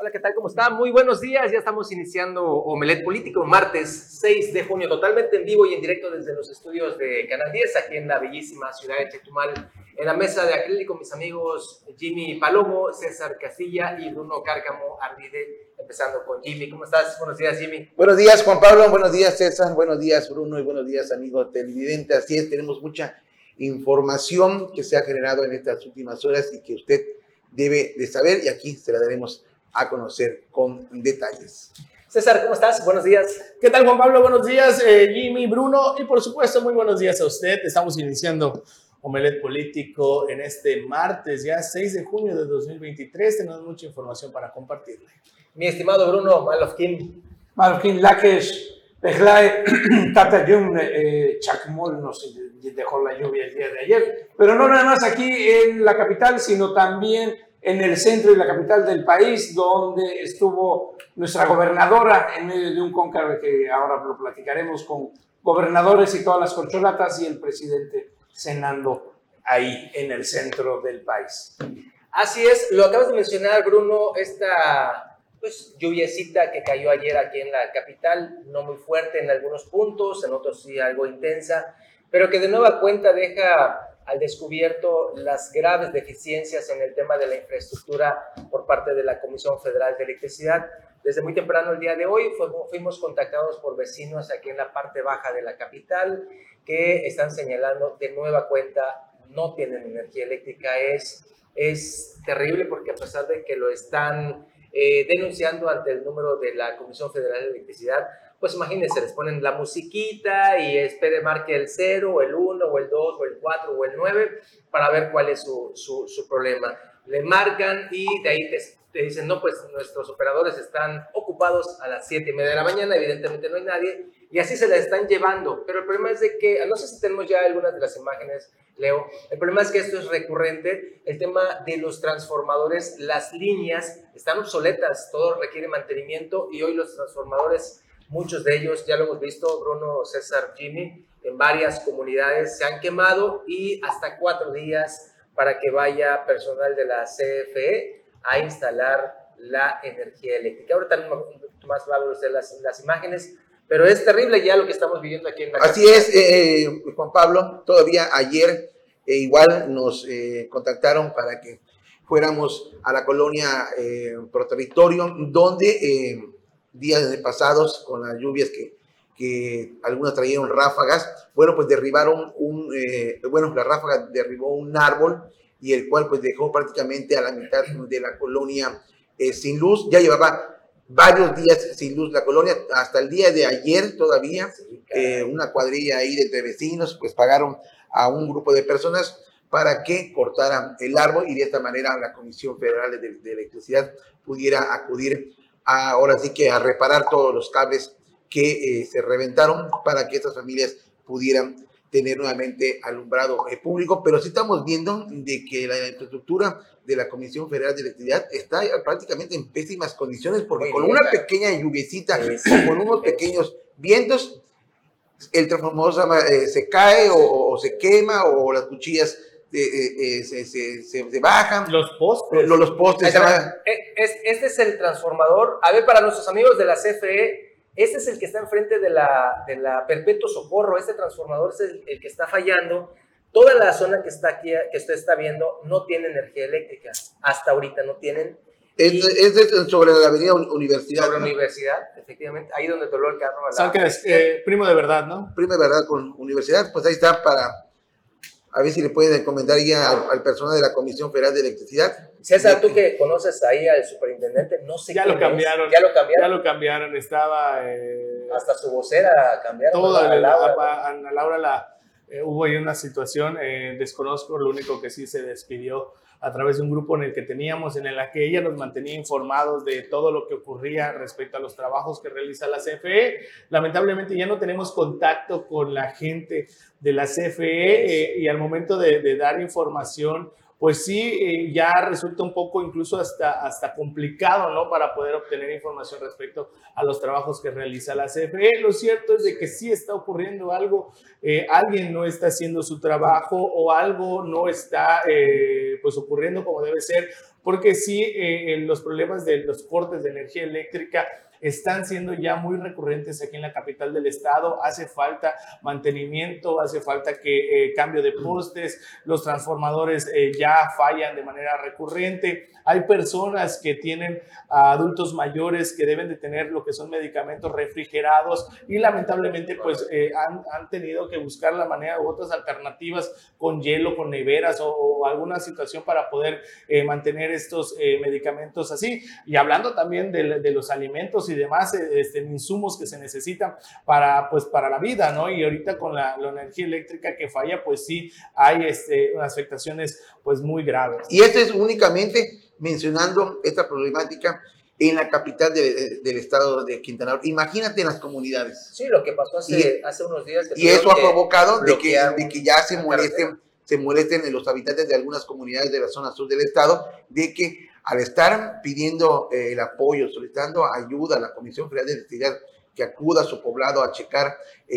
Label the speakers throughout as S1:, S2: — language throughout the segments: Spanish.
S1: Hola, ¿qué tal? ¿Cómo está? Muy buenos días. Ya estamos iniciando Omelet Político, martes 6 de junio, totalmente en vivo y en directo desde los estudios de Canal 10, aquí en la bellísima ciudad de Chetumal. En la mesa de acrílico, mis amigos Jimmy Palomo, César Castilla y Bruno Cárcamo Arvide. Empezando con Jimmy. ¿Cómo estás? Buenos días, Jimmy.
S2: Buenos días, Juan Pablo. Buenos días, César. Buenos días, Bruno. Y buenos días, amigo televidente. Así es, tenemos mucha información que se ha generado en estas últimas horas y que usted debe de saber y aquí se la daremos a conocer con detalles.
S1: César, ¿cómo estás? Buenos días.
S3: ¿Qué tal, Juan Pablo? Buenos días, eh, Jimmy, Bruno y por supuesto, muy buenos días a usted. Estamos iniciando Omelet Político en este martes, ya 6 de junio de 2023. Tenemos mucha información para compartirle.
S1: Mi estimado Bruno Malofkin.
S4: Malofkin Lakesh, Pejlae, Tata Yum, eh, Chacmol nos dejó la lluvia el día de ayer. Pero no nada más aquí en la capital, sino también en el centro y la capital del país, donde estuvo nuestra gobernadora en medio de un cónclave que ahora lo platicaremos con gobernadores y todas las corcholatas y el presidente cenando ahí en el centro del país.
S1: Así es, lo acabas de mencionar, Bruno, esta pues, lluviecita que cayó ayer aquí en la capital, no muy fuerte en algunos puntos, en otros sí algo intensa, pero que de nueva cuenta deja al descubierto las graves deficiencias en el tema de la infraestructura por parte de la Comisión Federal de Electricidad. Desde muy temprano el día de hoy fuimos contactados por vecinos aquí en la parte baja de la capital que están señalando de nueva cuenta no tienen energía eléctrica. Es, es terrible porque a pesar de que lo están eh, denunciando ante el número de la Comisión Federal de Electricidad, pues imagínense, les ponen la musiquita y espere marque el 0 o el 1 o el 2 o el 4 o el 9 para ver cuál es su, su, su problema. Le marcan y de ahí te, te, dicen, no, pues nuestros operadores están ocupados a las 7 y media de la mañana, evidentemente no hay nadie, y así se la están llevando. Pero el problema es de que, no sé si tenemos ya algunas de las imágenes, Leo, el problema es que esto es recurrente, el tema de los transformadores, las líneas están obsoletas, todo requiere mantenimiento y hoy los transformadores Muchos de ellos, ya lo hemos visto, Bruno, César, Jimmy, en varias comunidades se han quemado y hasta cuatro días para que vaya personal de la CFE a instalar la energía eléctrica. Ahora también más va a ver las, las imágenes, pero es terrible ya lo que estamos viviendo aquí en la
S2: Así es, eh, Juan Pablo, todavía ayer eh, igual nos eh, contactaron para que fuéramos a la colonia eh, Pro Territorio, donde días pasados con las lluvias que, que algunas trajeron ráfagas, bueno, pues derribaron un, eh, bueno, la ráfaga derribó un árbol y el cual pues dejó prácticamente a la mitad de la colonia eh, sin luz, ya llevaba varios días sin luz la colonia, hasta el día de ayer todavía, eh, una cuadrilla ahí de vecinos pues pagaron a un grupo de personas para que cortaran el árbol y de esta manera la Comisión Federal de, de Electricidad pudiera acudir ahora sí que a reparar todos los cables que eh, se reventaron para que estas familias pudieran tener nuevamente alumbrado eh, público, pero sí estamos viendo de que la infraestructura de la Comisión Federal de Electricidad está prácticamente en pésimas condiciones, porque con una pequeña lluviecita, con unos pequeños vientos, el transformador se, eh, se cae o, o, se quema o las cuchillas eh, se, se, se, bajan.
S3: Los postes.
S2: Los, los postes.
S1: Es, este es el transformador. A ver, para nuestros amigos de la CFE, este es el que está enfrente de la, de la Perpetuo Socorro. Este transformador es el, el, que está fallando. Toda la zona que está aquí, que usted está viendo, no tiene energía eléctrica. Hasta ahorita no tienen.
S2: Es, es, sobre la avenida Universidad.
S1: Sobre la ¿no? Universidad, efectivamente. Ahí donde toló el carro.
S3: ¿Sabes que es? Eh, primo de verdad, ¿no?
S2: Primo de verdad con Universidad. Pues ahí está para a ver si le pueden encomendar ya al, al, personal de la Comisión Federal de Electricidad.
S1: César, tú que conoces ahí al superintendente, no sé
S3: ya lo cambiaron,
S1: es. ya lo cambiaron.
S3: Ya lo cambiaron, estaba... Eh,
S1: Hasta su vocera cambiaron.
S3: Toda, a Laura, a, a Laura la, eh, hubo ahí una situación, eh, desconozco, lo único que sí se despidió a través de un grupo en el que teníamos, en el que ella nos mantenía informados de todo lo que ocurría respecto a los trabajos que realiza la CFE. Lamentablemente ya no tenemos contacto con la gente de la CFE eh, y al momento de, de dar información pues sí, eh, ya resulta un poco incluso hasta, hasta complicado, ¿no? Para poder obtener información respecto a los trabajos que realiza la CFE. Lo cierto es de que sí está ocurriendo algo, eh, alguien no está haciendo su trabajo o algo no está, eh, pues, ocurriendo como debe ser, porque sí, los problemas de los cortes de energía eléctrica están siendo ya muy recurrentes aquí en la capital del estado. Hace falta mantenimiento, hace falta que eh, cambio de postes, los transformadores eh, ya fallan de manera recurrente. Hay personas que tienen adultos mayores que deben de tener lo que son medicamentos refrigerados y lamentablemente pues eh, han, han, tenido que buscar la manera u otras alternativas con hielo, con neveras o, alguna situación para poder mantener estos medicamentos así. Y hablando también de, de los alimentos y demás este, insumos que se necesitan para, pues, para la vida, ¿no? Y ahorita con la, energía eléctrica que falla, pues sí hay este, unas afectaciones pues muy graves.
S2: Y esto es únicamente mencionando esta problemática en la capital del estado de Quintana Roo. Imagínate en las comunidades.
S1: Sí, lo que pasó hace, hace unos días.
S2: y eso ha provocado de que, de que ya se molesten, se molesten los habitantes de algunas comunidades de la zona sur del estado, de que al estar pidiendo eh, el apoyo, solicitando ayuda a la Comisión Federal de Electricidad que acuda a su poblado a checar eh,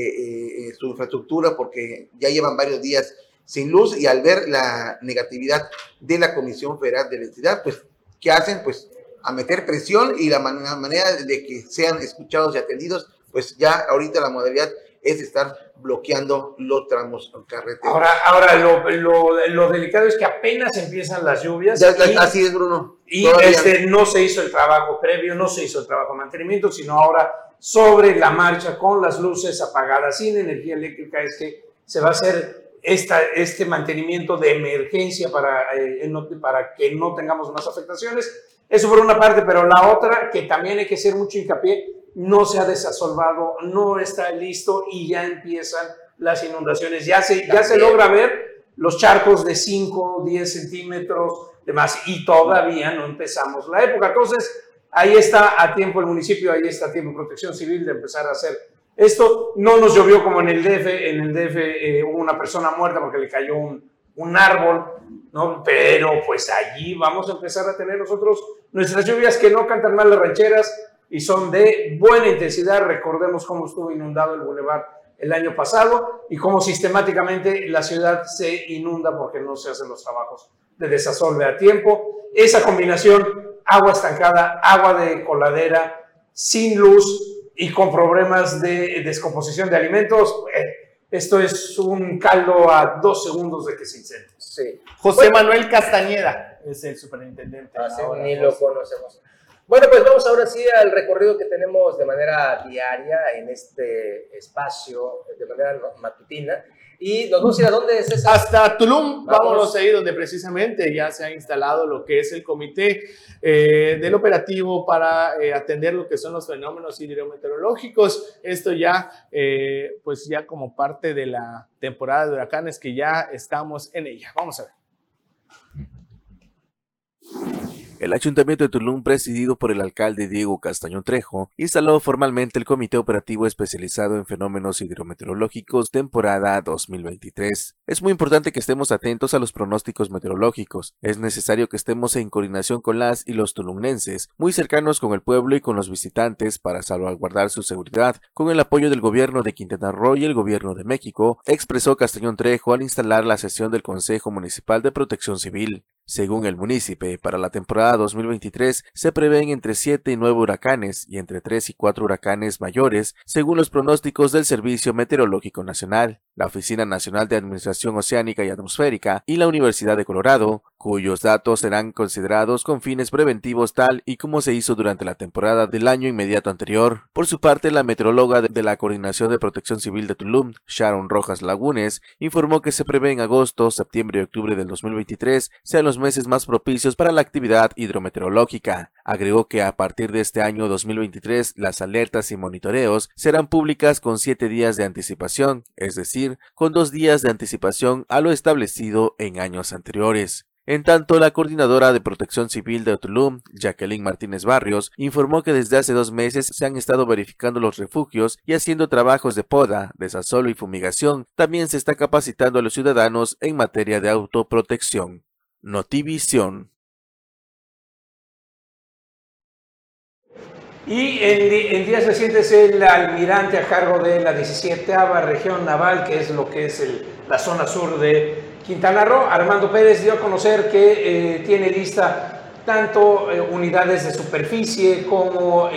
S2: eh, su infraestructura porque ya llevan varios días sin luz y al ver la negatividad de la Comisión Federal de Electricidad, pues, ¿qué hacen? Pues a meter presión y la manera de que sean escuchados y atendidos, pues ya ahorita la modalidad es estar bloqueando los tramos carreteros.
S4: Ahora, ahora lo, lo, lo, delicado es que apenas empiezan las lluvias.
S2: así es, Bruno.
S4: Y este, no se hizo el trabajo previo, no se hizo el trabajo de mantenimiento, sino ahora sobre la marcha con las luces apagadas, sin energía eléctrica, es que se va a hacer esta, este mantenimiento de emergencia para, eh, para que no tengamos más afectaciones. Eso por una parte, pero la otra, que también hay que hacer mucho hincapié, no se ha desasolvado, no está listo y ya empiezan las inundaciones. Ya se, ya se logra ver los charcos de 5, 10 centímetros, demás, y todavía no empezamos la época. Entonces, ahí está a tiempo el municipio, ahí está a tiempo Protección Civil de empezar a hacer esto. No nos llovió como en el DF, en el DF eh, hubo una persona muerta porque le cayó un, un árbol, ¿no? Pero pues allí vamos a empezar a tener nosotros nuestras lluvias que no cantan mal las rancheras, y son de buena intensidad. Recordemos cómo estuvo inundado el bulevar el año pasado y cómo sistemáticamente la ciudad se inunda porque no se hacen los trabajos de desasolve a tiempo. Esa combinación, agua estancada, agua de coladera, sin luz y con problemas de descomposición de alimentos, esto es un caldo a dos segundos de que se incendie.
S3: Sí. José Manuel Castañeda es el superintendente.
S1: Así ni lo conocemos. Bueno, pues vamos ahora sí al recorrido que tenemos de manera diaria en este espacio, de manera matutina. Y nos vamos a ir a dónde es esa?
S3: Hasta Tulum. Vámonos ahí donde precisamente ya se ha instalado lo que es el comité eh, del operativo para eh, atender lo que son los fenómenos hidrometeorológicos. Esto ya, eh, pues ya como parte de la temporada de huracanes que ya estamos en ella. Vamos a ver.
S5: El Ayuntamiento de Tulum, presidido por el alcalde Diego Castañón Trejo, instaló formalmente el Comité Operativo Especializado en Fenómenos Hidrometeorológicos temporada 2023. Es muy importante que estemos atentos a los pronósticos meteorológicos. Es necesario que estemos en coordinación con las y los tulumnenses, muy cercanos con el pueblo y con los visitantes para salvaguardar su seguridad, con el apoyo del gobierno de Quintana Roo y el gobierno de México, expresó Castañón Trejo al instalar la sesión del Consejo Municipal de Protección Civil. Según el municipio, para la temporada 2023 se prevén entre 7 y 9 huracanes y entre 3 y 4 huracanes mayores, según los pronósticos del Servicio Meteorológico Nacional, la Oficina Nacional de Administración Oceánica y Atmosférica y la Universidad de Colorado, cuyos datos serán considerados con fines preventivos tal y como se hizo durante la temporada del año inmediato anterior. Por su parte, la meteoróloga de la Coordinación de Protección Civil de Tulum, Sharon Rojas Lagunes, informó que se prevé en agosto, septiembre y octubre del 2023 sean los meses más propicios para la actividad hidrometeorológica. Agregó que a partir de este año 2023 las alertas y monitoreos serán públicas con siete días de anticipación, es decir, con dos días de anticipación a lo establecido en años anteriores. En tanto, la coordinadora de protección civil de Tulum, Jacqueline Martínez Barrios, informó que desde hace dos meses se han estado verificando los refugios y haciendo trabajos de poda, desasolo y fumigación. También se está capacitando a los ciudadanos en materia de autoprotección. Notivisión.
S4: Y en, días recientes el almirante a cargo de la 17 región naval, que es lo que es la zona sur de Quintana Roo, Armando Pérez dio a conocer que eh, tiene lista tanto eh, unidades de superficie como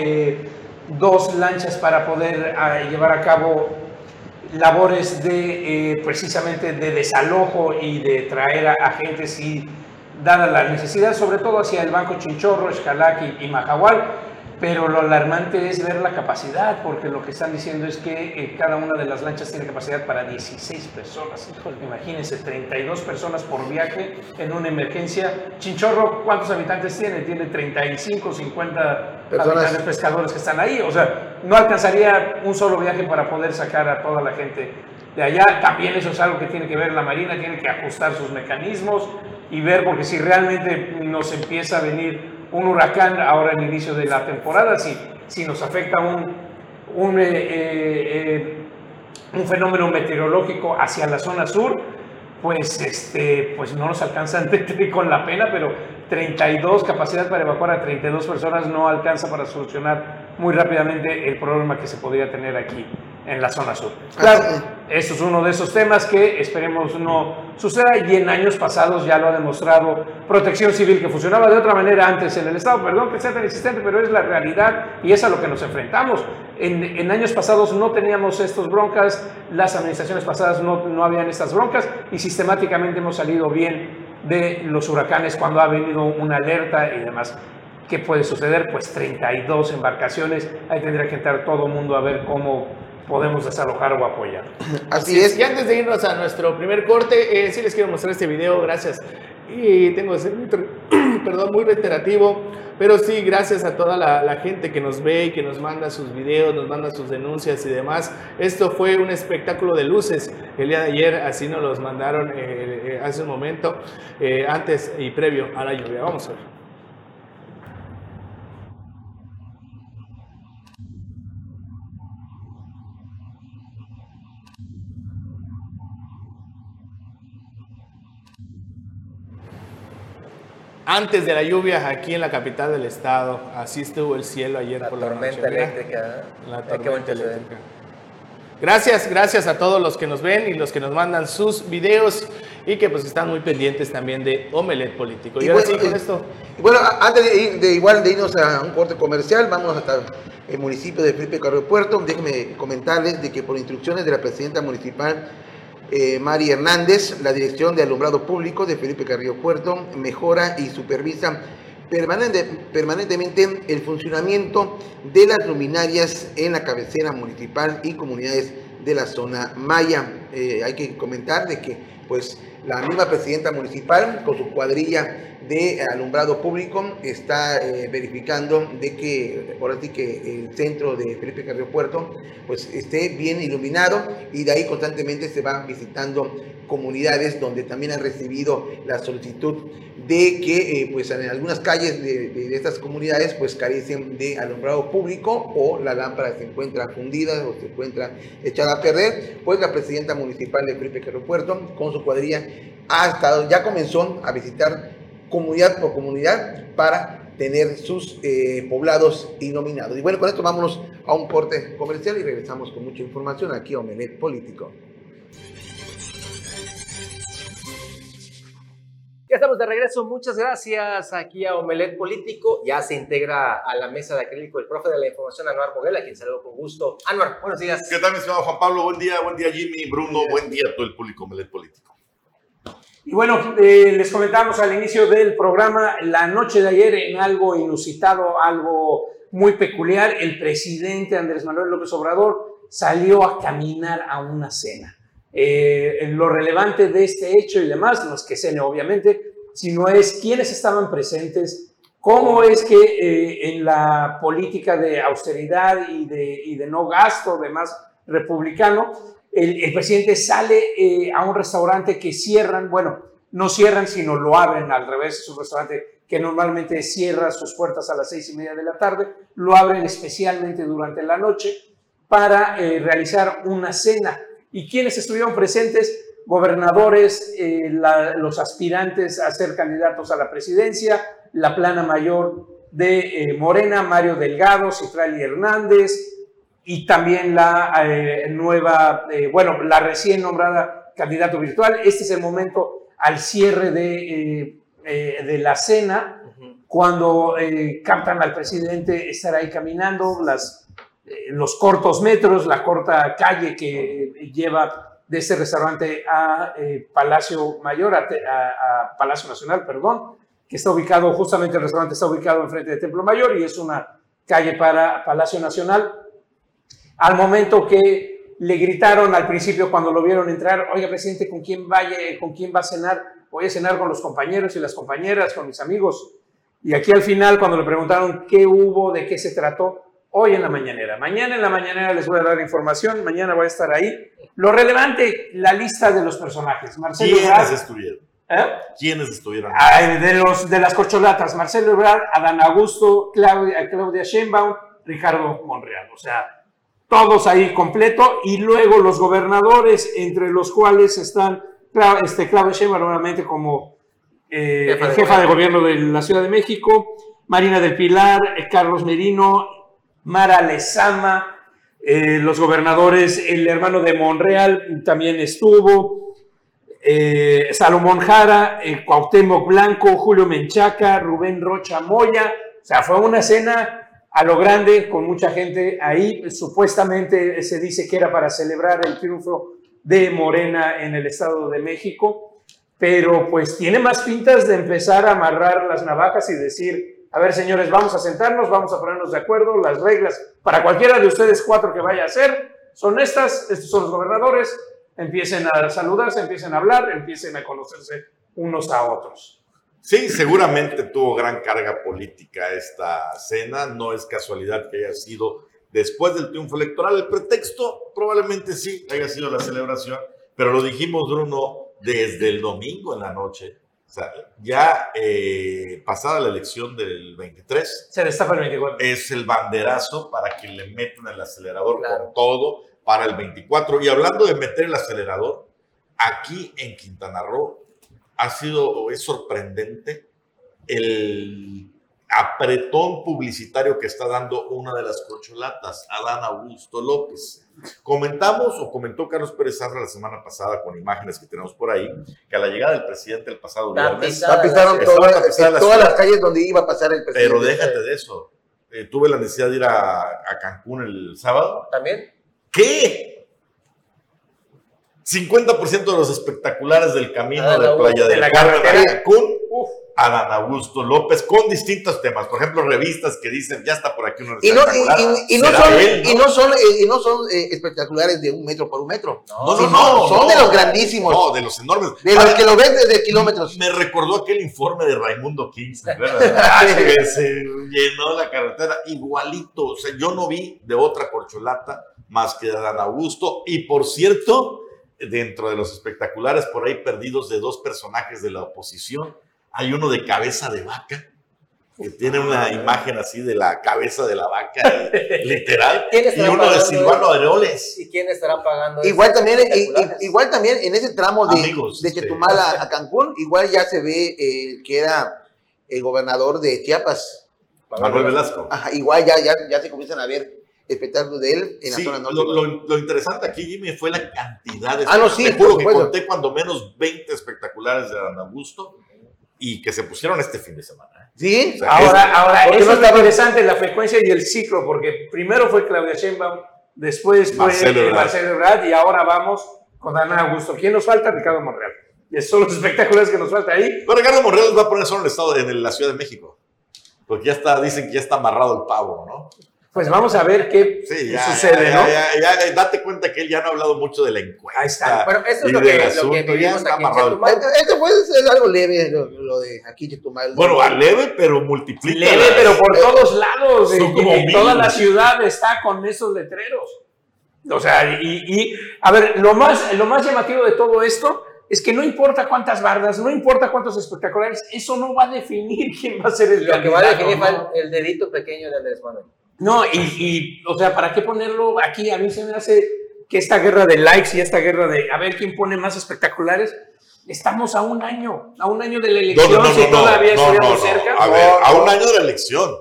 S4: dos lanchas para poder ah, llevar a cabo labores de precisamente de desalojo y de traer a agentes y dada la necesidad, sobre todo hacia el Banco Chinchorro, Xcalac y, y pero lo alarmante es ver la capacidad, porque lo que están diciendo es que eh, cada una de las lanchas tiene capacidad para 16 personas. Imagínense, 32 personas por viaje en una emergencia. Chinchorro, ¿cuántos habitantes tiene? Tiene 35, 50 habitantes pescadores que están ahí. O sea, no alcanzaría un solo viaje para poder sacar a toda la gente de allá. También eso es algo que tiene que ver la Marina, tiene que ajustar sus mecanismos y ver, porque si realmente nos empieza a venir un huracán ahora en el inicio de la temporada, si, si nos afecta un, un, eh, eh, eh, un fenómeno meteorológico hacia la zona sur, pues, este, pues no nos alcanzan con la pena, pero 32, capacidad para evacuar a 32 personas no alcanza para solucionar muy rápidamente el problema que se podría tener aquí en la zona sur. Claro, eso es uno de esos temas que esperemos no suceda y en años pasados ya lo ha demostrado Protección Civil que funcionaba de otra manera antes en el Estado, perdón que sea tan insistente, pero es la realidad y es a lo que nos enfrentamos. En, en años pasados no teníamos estos broncas, las administraciones pasadas no, no habían estas broncas y sistemáticamente hemos salido bien de los huracanes cuando ha venido una alerta y demás. ¿Qué puede suceder? Pues 32 embarcaciones, ahí tendría que entrar todo el mundo a ver cómo podemos desalojar o apoyar.
S3: Así es. Y antes de irnos a nuestro primer corte, eh, sí les quiero mostrar este video, gracias. Y tengo que ser muy, perdón, muy reiterativo, pero sí, gracias a toda la, gente que nos ve y que nos manda sus videos, nos manda sus denuncias y demás. Esto fue un espectáculo de luces el día de ayer, así nos los mandaron eh, eh, hace un momento, antes y previo a la lluvia. Vamos a ver. Antes de la lluvia aquí en la capital del estado. Así estuvo el cielo ayer por la
S1: tormenta eléctrica.
S3: La tormenta eléctrica. Gracias, gracias a todos los que nos ven y los que nos mandan sus videos y que pues están muy pendientes también de Omelet Político.
S2: Y, bueno, con esto. Bueno, antes de, de, igual de irnos a un corte comercial, vamos hasta el municipio de Felipe Carrillo Puerto. Déjenme comentarles de que por instrucciones de la presidenta municipal eh, Mari Hernández, la Dirección de Alumbrado Público de Felipe Carrillo Puerto, mejora y supervisa permanentemente el funcionamiento de las luminarias en la cabecera municipal y comunidades de la zona Maya. Eh, hay que comentar de que pues la misma presidenta municipal con su cuadrilla de alumbrado público está eh, verificando de que por así que el centro de Felipe Carrillo Puerto pues esté bien iluminado y de ahí constantemente se van visitando comunidades donde también han recibido la solicitud de que eh, pues en algunas calles de, estas comunidades pues carecen de alumbrado público o la lámpara se encuentra fundida o se encuentra echada a perder, pues la presidenta municipal de Felipe Carrillo Puerto con su cuadrilla ha estado, ya comenzó a visitar comunidad por comunidad para tener sus eh, poblados nominados. Y bueno, con esto vámonos a un corte comercial y regresamos con mucha información aquí a Omelet Político.
S1: Ya estamos de regreso, muchas gracias aquí a Omelet Político. Ya se integra a la mesa de acrílico el profe de la información, Anuar Moguel, a quien saludo con gusto. Anuar, buenos días.
S6: ¿Qué tal, mi estimado Juan Pablo? Buen día, buen día, Jimmy, Bruno, buen día a todo el público Omelet Político.
S4: Y bueno, eh, les comentamos al inicio del programa, la noche de ayer en algo inusitado, algo muy peculiar, el presidente Andrés Manuel López Obrador salió a caminar a una cena. Eh, lo relevante de este hecho y demás, no es que cene obviamente, sino es quiénes estaban presentes, cómo es que eh, en la política de austeridad y de, no gasto, demás republicano, el, presidente sale eh, a un restaurante que cierran, bueno, no cierran, sino lo abren al revés, es un restaurante que normalmente cierra sus puertas a las seis y media de la tarde, lo abren especialmente durante la noche para eh, realizar una cena. ¿Y quienes estuvieron presentes? Gobernadores, eh, los aspirantes a ser candidatos a la presidencia, la plana mayor de Morena, Mario Delgado, Citrali Hernández, y también la eh, nueva, eh, bueno, la recién nombrada candidato virtual. Este es el momento al cierre de, eh, de la cena cuando eh, captan al presidente estar ahí caminando, las, eh, los cortos metros, la corta calle que lleva de ese restaurante a eh, Palacio Mayor, a, Palacio Nacional, perdón, que está ubicado, justamente el restaurante está ubicado enfrente del Templo Mayor y es una calle para Palacio Nacional. Al momento que le gritaron al principio cuando lo vieron entrar, oiga presidente, ¿con ¿con quién va a cenar? Voy a cenar con los compañeros y las compañeras, con mis amigos. Y aquí al final, cuando le preguntaron qué hubo, de qué se trató, hoy en la mañanera. Mañana en la mañanera les voy a dar información, mañana voy a estar ahí. Lo relevante, la lista de los personajes.
S6: Marcelo ¿Quiénes Ebrard, estuvieron?
S4: ¿Eh?
S6: ¿Quiénes estuvieron?
S4: de, los, de las corcholatas, Marcelo Ebrard, Adán Augusto, Claudia, Claudia Sheinbaum, Ricardo Monreal. O sea, todos ahí completo. Y luego los gobernadores, entre los cuales están este, Claudia Sheinbaum nuevamente como eh, jefa, de, jefa de gobierno de la Ciudad de México, Marina del Pilar, eh, Carlos Merino, Mara Lezama, eh, los gobernadores, el hermano de Monreal también estuvo, eh, Salomón Jara, Cuauhtémoc Blanco, Julio Menchaca, Rubén Rocha Moya, o sea, fue una cena a lo grande con mucha gente ahí, supuestamente se dice que era para celebrar el triunfo de Morena en el Estado de México, pero pues tiene más pintas de empezar a amarrar las navajas y decir, a ver, señores, vamos a sentarnos, vamos a ponernos de acuerdo. Las reglas para cualquiera de ustedes cuatro que vaya a hacer son estas. Estos son los gobernadores. Empiecen a saludarse, empiecen a hablar, empiecen a conocerse unos a otros.
S6: Sí, seguramente tuvo gran carga política esta cena. No es casualidad que haya sido después del triunfo electoral. El pretexto probablemente sí haya sido la celebración, pero lo dijimos, Bruno, desde el domingo en la noche o sea, ya eh, pasada la elección del 23,
S4: se destapa el 24.
S6: Es el banderazo para que le metan el acelerador con todo para el 24. Y hablando de meter el acelerador, aquí en Quintana Roo ha sido, es sorprendente el apretón publicitario que está dando una de las corcholatas, Adán Augusto López. Comentamos o comentó Carlos Pérez Sarra la semana pasada con imágenes que tenemos por ahí, que a la llegada del presidente el pasado viernes
S2: tapizaron todas, todas las calles donde iba a pasar el presidente.
S6: Pero déjate de eso. Eh, tuve la necesidad de ir a, a, Cancún el sábado.
S1: ¿También?
S6: ¿Qué? 50% de los espectaculares del camino de Playa de, la Carmen a Cancún Adán Augusto López con distintos temas. Por ejemplo, revistas que dicen, ya está por aquí uno
S2: y no, y, no son, y no son, y no son eh, espectaculares de un metro por un metro.
S6: No, no, no.
S2: son de los grandísimos.
S6: No, de los enormes.
S2: De los que lo ven desde kilómetros.
S6: Me recordó aquel informe de Raimundo Kingston, ¿verdad? que se llenó la carretera igualito. O sea, yo no vi de otra corcholata más que de Adán Augusto. Y por cierto, dentro de los espectaculares por ahí perdidos de dos personajes de la oposición, hay uno de cabeza de vaca, que tiene una imagen así de la cabeza de la vaca, literal, y uno de Silvano Areoles.
S1: ¿Y quién estará pagando?
S2: Igual también, igual también en ese tramo de, de Chetumal a, Cancún, igual ya se ve eh, que era el gobernador de Chiapas.
S6: Manuel Velasco.
S2: Ajá, igual ya, ya, ya se comienzan a ver espectáculos de él en la zona norte.
S6: Lo, lo, interesante aquí, Jimmy, fue la cantidad de
S2: Ah, no, sí,
S6: Te juro que conté cuando menos 20 espectaculares de Ana Augusto y que se pusieron este fin de semana. ¿eh?
S2: Sí,
S4: ahora, ahora eso está interesante, la frecuencia y el ciclo, porque primero fue Claudia Sheinbaum, después fue Marcelo Ebrard y ahora vamos con Ana Augusto. ¿Quién nos falta? Ricardo Monreal. Y esos son los espectáculos que nos falta ahí.
S6: Pero Ricardo Monreal va a poner solo en el estado, en la Ciudad de México. Porque ya está, dicen que ya está amarrado el pavo, ¿no?
S4: Pues vamos a ver qué sucede, ¿no?
S6: Ya, date cuenta que él ya no ha hablado mucho de la encuesta.
S1: Ahí está. Bueno, esto es lo que, lo que vivimos aquí en
S2: Chetumal. Esto puede ser algo leve, lo, de aquí Chetumal.
S6: Bueno, a leve, pero multiplica.
S4: Leve, pero por todos lados. En, toda la ciudad está con esos letreros. O sea, y, y, a ver, lo más, lo más llamativo de todo esto es que no importa cuántas bardas, no importa cuántos espectaculares, eso no va a definir quién va a ser el
S1: Lo que va a definir ¿no? el dedito pequeño de Andrés Manuel.
S4: No, y, o sea, ¿para qué ponerlo aquí? A mí se me hace que esta guerra de likes y esta guerra de a ver quién pone más espectaculares, estamos a un año, a un año de la elección, no, no, si todavía estuviéramos cerca.
S6: A ver, a un año de la elección.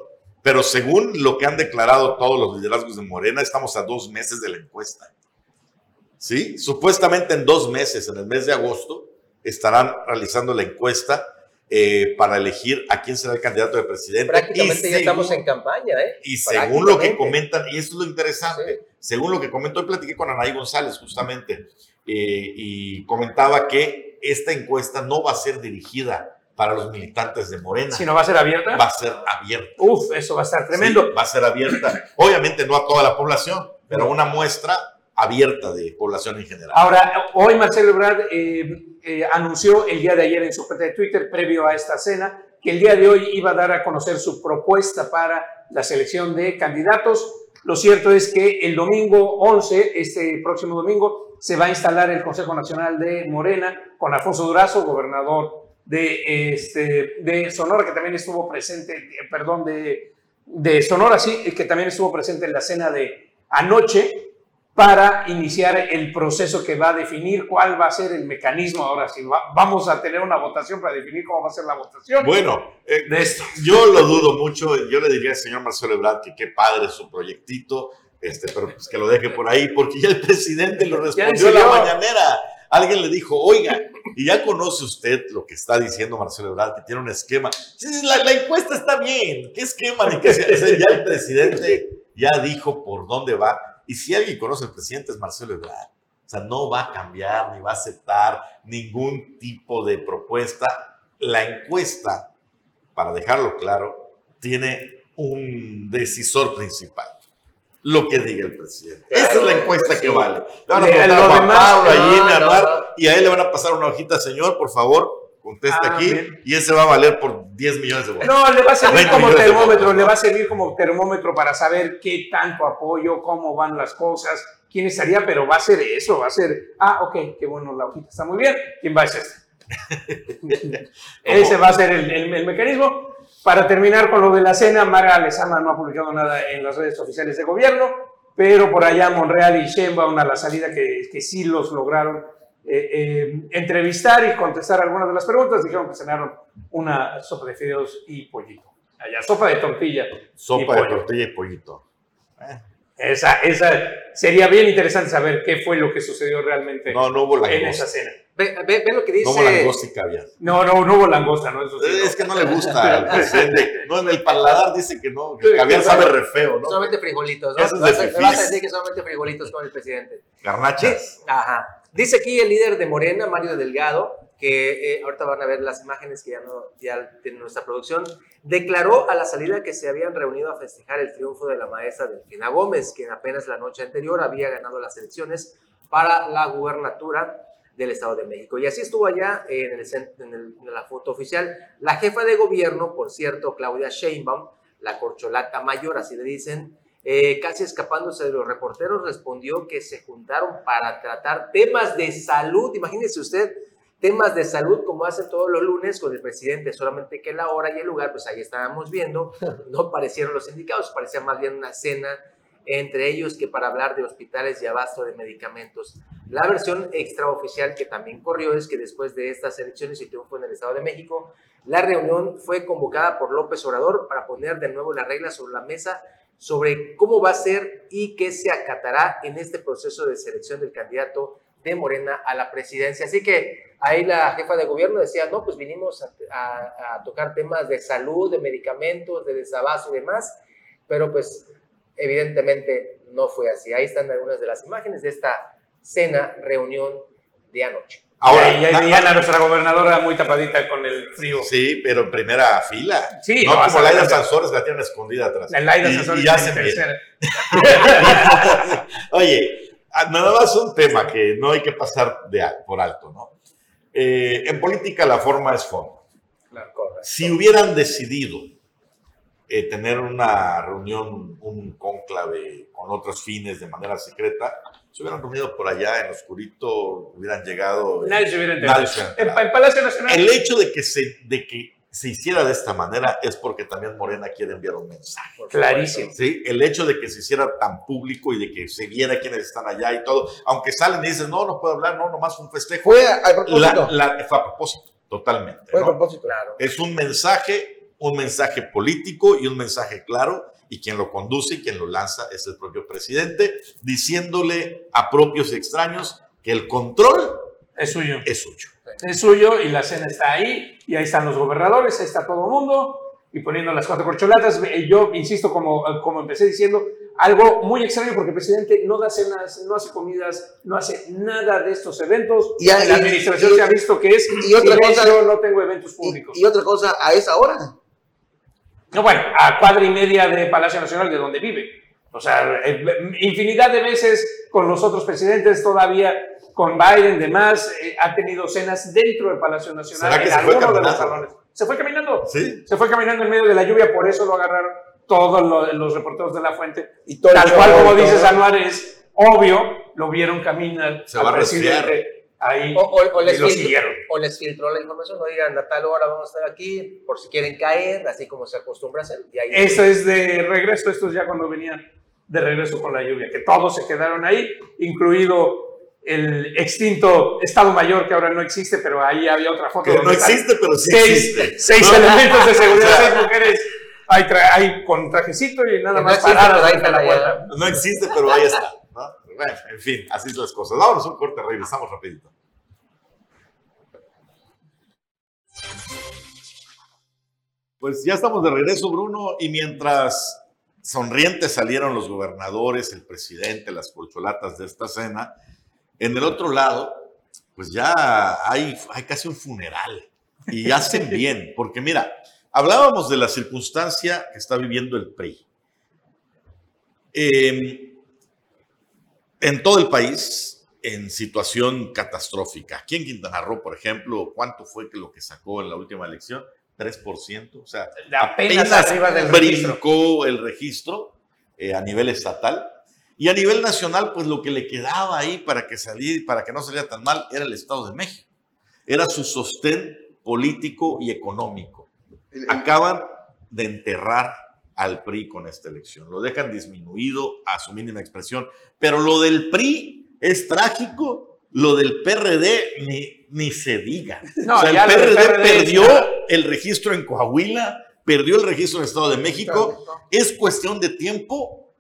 S6: Pero según lo que han declarado todos los liderazgos de Morena, estamos a dos meses de la encuesta. ¿Sí? Supuestamente en dos meses, en el mes de agosto, estarán realizando la encuesta eh, para elegir a quién será el candidato de presidente.
S1: Prácticamente ya estamos en campaña, ¿eh?
S6: Y según lo que comentan, y esto es lo interesante, según lo que comentó, hoy platiqué con Anaí González justamente, eh, y comentaba que esta encuesta no va a ser dirigida para los militantes de Morena.
S4: Si no va a ser abierta.
S6: Va a ser abierta.
S4: Uf, eso va a estar tremendo.
S6: va a ser abierta. Obviamente no a toda la población, pero una muestra abierta de población en general.
S4: Ahora, hoy Marcelo Ebrard eh, eh, anunció el día de ayer en su cuenta de Twitter, previo a esta cena, que el día de hoy iba a dar a conocer su propuesta para la selección de candidatos. Lo cierto es que el domingo 11, este próximo domingo, se va a instalar el Consejo Nacional de Morena con Alfonso Durazo, gobernador de, este, de Sonora, que también estuvo presente, eh, perdón, de, de Sonora, sí, que también estuvo presente en la cena de anoche para iniciar el proceso que va a definir cuál va a ser el mecanismo. Ahora sí, vamos a tener una votación para definir cómo va a ser la votación.
S6: Bueno, eh, de esto. yo lo dudo mucho. Yo le diría al señor Marcelo Ebrard que qué padre su proyectito, este, pero pues que lo deje por ahí, porque ya el presidente lo respondió a la mañanera. Alguien le dijo, oiga, y ya conoce usted lo que está diciendo Marcelo Ebrard, que tiene un esquema. La, la encuesta está bien, ¿qué esquema? Ni qué, ya el presidente ya dijo por dónde va y si alguien conoce al presidente es Marcelo Ebrard. O sea, no va a cambiar ni va a aceptar ningún tipo de propuesta. La encuesta, para dejarlo claro, tiene un decisor principal. Lo que diga el presidente. Esa es la encuesta que vale. Le van a y a él le van a pasar una hojita, señor, por favor, conteste ah, aquí y ese va a valer por 10 millones de votos.
S4: No, le va a servir como termómetro, le va a servir como termómetro para saber qué tanto apoyo, cómo van las cosas, quién estaría, pero va a ser eso, va a ser, ah, ok, qué bueno, la hojita está muy bien, ¿quién va a ser ese va a ser el, el, mecanismo. Para terminar con lo de la cena, Mara Lezama no ha publicado nada en las redes oficiales de gobierno, pero por allá Monreal y Sheinbaum a la salida que, que sí los lograron eh, eh, entrevistar y contestar algunas de las preguntas. Dijeron que cenaron una sopa de fideos y pollito. Allá, sopa de tortilla.
S6: Sopa de tortilla y pollito.
S4: Eh. Esa, esa sería bien interesante saber qué fue lo que sucedió realmente
S6: no, no hubo
S4: en esa cena.
S1: Ve, ve, lo que dice.
S6: No hubo langosta y caviar.
S4: No, no, no hubo langosta, ¿no?
S6: es que no le gusta al presidente. No, en el paladar dice que no, que caviar sabe re feo, ¿no?
S1: Solamente frijolitos, ¿no? Eso vas, a decir que solamente frijolitos con el presidente.
S6: Garnachas.
S1: Ajá. Dice aquí el líder de Morena, Mario Delgado, que eh, ahorita van a ver las imágenes que ya, no, ya nuestra producción, declaró a la salida que se habían reunido a festejar el triunfo de la maestra Delfina Gómez, quien apenas la noche anterior había ganado las elecciones para la gubernatura del Estado de México. Y así estuvo allá en, el, en, la foto oficial la jefa de gobierno, por cierto, Claudia Sheinbaum, la corcholata mayor, así le dicen, eh, casi escapándose de los reporteros, respondió que se juntaron para tratar temas de salud. Imagínese usted, temas de salud como hacen todos los lunes con el presidente, solamente que la hora y el lugar, pues ahí estábamos viendo, no parecieron los indicados, parecía más bien una cena entre ellos que para hablar de hospitales y abasto de medicamentos. La versión extraoficial que también corrió es que después de estas elecciones y triunfo en el Estado de México, la reunión fue convocada por López Obrador para poner de nuevo las reglas sobre la mesa sobre cómo va a ser y qué se acatará en este proceso de selección del candidato de Morena a la presidencia. Así que ahí la jefa de gobierno decía, no, pues vinimos a, tocar temas de salud, de medicamentos, de desabasto y demás, pero pues evidentemente no fue así. Ahí están algunas de las imágenes de esta cena, reunión de anoche.
S4: Ahora, ya, ya nuestra gobernadora muy tapadita con el frío.
S6: Sí, pero en primera fila.
S4: Sí,
S6: no, como Laida Sansores la tienen escondida atrás.
S4: La Laida
S6: ya se Oye, ah, nada más un tema que no hay que pasar de, por alto, ¿no? Eh, en política la forma es forma. Claro, si hubieran decidido eh, tener una reunión, un cónclave con otros fines de manera secreta, se hubieran reunido por allá en oscurito, hubieran llegado.
S4: Nadie se hubiera enterado. En, Palacio Nacional.
S6: El hecho de que, se, de que se hiciera de esta manera es porque también Morena quiere enviar un mensaje.
S4: Clarísimo.
S6: ¿sí? El hecho de que se hiciera tan público y de que se viera quiénes están allá y todo, aunque salen y dicen, no, no puedo hablar, no, nomás un festejo.
S2: Fue a propósito.
S6: fue a propósito, totalmente.
S2: Fue a propósito.
S6: Claro. Es un mensaje, un mensaje político y un mensaje claro y quien lo conduce y quien lo lanza es el propio presidente, diciéndole a propios y extraños que el control
S4: es suyo.
S6: Es suyo.
S4: Es suyo y la cena está ahí, y ahí están los gobernadores, ahí está todo el mundo, y poniendo las cuatro corcholatas. Yo insisto, como, como empecé diciendo, algo muy extraño porque el presidente no da cenas, no hace comidas, no hace nada de estos eventos.
S2: Y, la
S4: administración se ha visto que es
S2: y otra cosa,
S4: no tengo eventos públicos.
S2: Y, y, otra cosa, a esa hora.
S4: No, bueno, a cuadra y media de Palacio Nacional de donde vive. O sea, eh, infinidad de veces con los otros presidentes todavía con Biden, demás, eh, ha tenido cenas dentro del Palacio Nacional, en alguno de los salones. Se fue caminando.
S6: Sí.
S4: Se fue caminando en medio de la lluvia, por eso lo agarraron todos lo, los reporteros de la fuente.
S2: Y todo
S4: Tal cual, como dices, Anuar, es obvio, lo vieron caminar
S6: Se va a
S4: presidente ahí
S1: O, o- o les
S4: y lo
S1: filtró,
S4: siguieron.
S1: o les filtró la información, oigan, a tal hora vamos a estar aquí, por si quieren caer, así como se acostumbra a hacer. Y ahí
S4: Esto es de regreso, esto es ya cuando venían de regreso con la lluvia, que todos se quedaron ahí, incluido el extinto Estado Mayor, que ahora no existe, pero ahí había otra foto.
S6: Que no existe, pero sí
S4: seis,
S6: existe.
S4: seis elementos de seguridad, seis mujeres ahí, tra- ahí con trajecito y nada
S1: no
S4: más
S1: existe,
S4: paradas
S1: ahí
S4: la
S1: está la
S4: puerta.
S6: No existe, pero ahí está. ¿no? Bueno, en fin, así son las cosas. Vámonos a un corte, regresamos rapidito. Pues ya estamos de regreso, Bruno, y mientras sonrientes salieron los gobernadores, el presidente, las corcholatas de esta cena, en el otro lado, pues ya hay, hay casi un funeral. Y hacen bien, porque mira, hablábamos de la circunstancia que está viviendo el PRI. Eh, en todo el país, en situación catastrófica. Aquí en Quintana Roo, por ejemplo, ¿cuánto fue que lo que sacó en la última elección? 3%. O sea,
S4: Apenas arriba del registro.
S6: brincó el registro eh, a nivel estatal. Y a nivel nacional, pues lo que le quedaba ahí para que, salir, para que no saliera tan mal era el Estado de México. Era su sostén político y económico. Acaban de enterrar al PRI con esta elección. Lo dejan disminuido a su mínima expresión. Pero lo del PRI es trágico. Lo del PRD ni, ni se diga.
S4: No,
S6: o sea,
S4: ya
S6: el PRD,
S4: PRD
S6: perdió
S4: nada.
S6: el registro en Coahuila, perdió el registro en Estado de México. Es cuestión de tiempo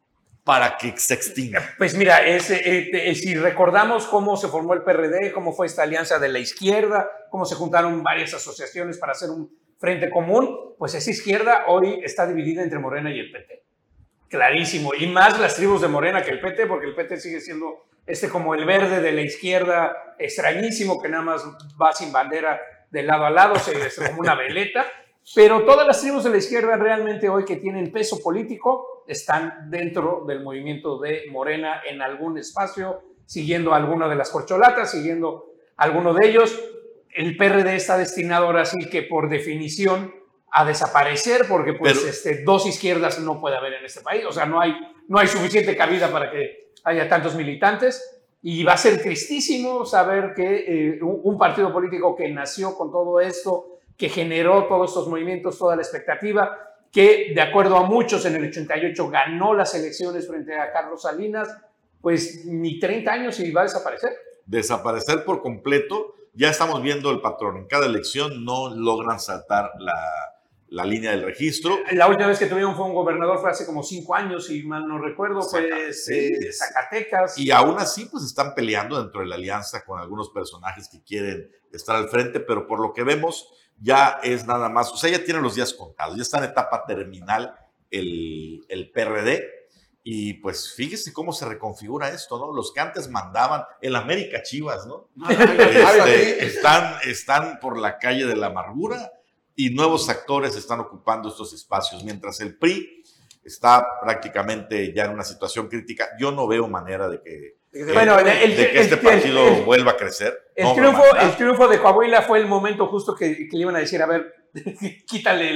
S6: para que se extinga.
S4: Pues mira, es, eh, eh, si recordamos cómo se formó el PRD, cómo fue esta alianza de la izquierda, cómo se juntaron varias asociaciones para hacer un frente común, pues esa izquierda hoy está dividida entre Morena y el PT. Clarísimo. Y más las tribus de Morena que el PT, porque el PT sigue siendo este como el verde de la izquierda extrañísimo que nada más va sin bandera de lado a lado, se es como una veleta. Pero todas las tribus de la izquierda realmente hoy que tienen peso político están dentro del movimiento de Morena en algún espacio, siguiendo alguna de las corcholatas, siguiendo alguno de ellos. El PRD está destinado ahora sí que por definición a desaparecer porque pues
S6: Pero-
S4: este, dos izquierdas no puede haber en este país, o sea, no hay, no hay suficiente cabida para que haya tantos militantes y va a ser tristísimo saber que eh, un, partido político que nació con todo esto, que generó todos estos movimientos, toda la expectativa, que de acuerdo a muchos en el 88 ganó las elecciones frente a Carlos Salinas, pues ni 30 años y va a desaparecer.
S6: Desaparecer por completo. Ya estamos viendo el patrón. En cada elección no logran saltar la, la línea del registro.
S4: La última vez que tuvieron fue un gobernador fue hace como cinco años, si mal no recuerdo, fue
S6: sí.
S4: Zacatecas.
S6: Y aún así, pues están peleando dentro de la alianza con algunos personajes que quieren estar al frente, pero por lo que vemos, ya es nada más, o sea, ya tienen los días contados, ya está en etapa terminal el, el PRD. Y pues fíjese cómo se reconfigura esto, ¿no? Los que antes mandaban, el América Chivas, ¿no? Este, están, están por la calle de la amargura y nuevos actores están ocupando estos espacios, mientras el PRI está prácticamente ya en una situación crítica. Yo no veo manera de que,
S4: Bueno, el-
S6: de que este
S4: el-
S6: partido
S4: el-
S6: vuelva a crecer.
S4: El,
S6: No
S4: triunfo,
S6: manera.
S4: el triunfo de Coahuila fue el momento justo que, que le iban a decir, a ver, quítale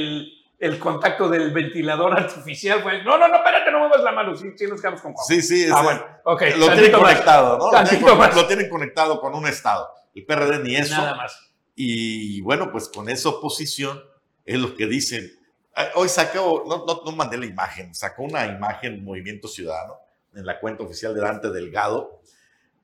S4: el, contacto del ventilador artificial. No, no, no, espérate, no muevas la mano, sí, sí nos quedamos con Coahuila.
S6: Sí, sí,
S4: Ah, bueno, ok.
S6: lo tienen
S4: más,
S6: conectado, ¿no? Lo tienen, lo tienen conectado con un estado. El PRD ni eso.
S4: Nada más.
S6: Y bueno, pues con esa oposición es lo que dicen. Ah, Hoy sacó, no, no, no mandé la imagen, sacó una imagen Movimiento Ciudadano en la cuenta oficial de Dante Delgado,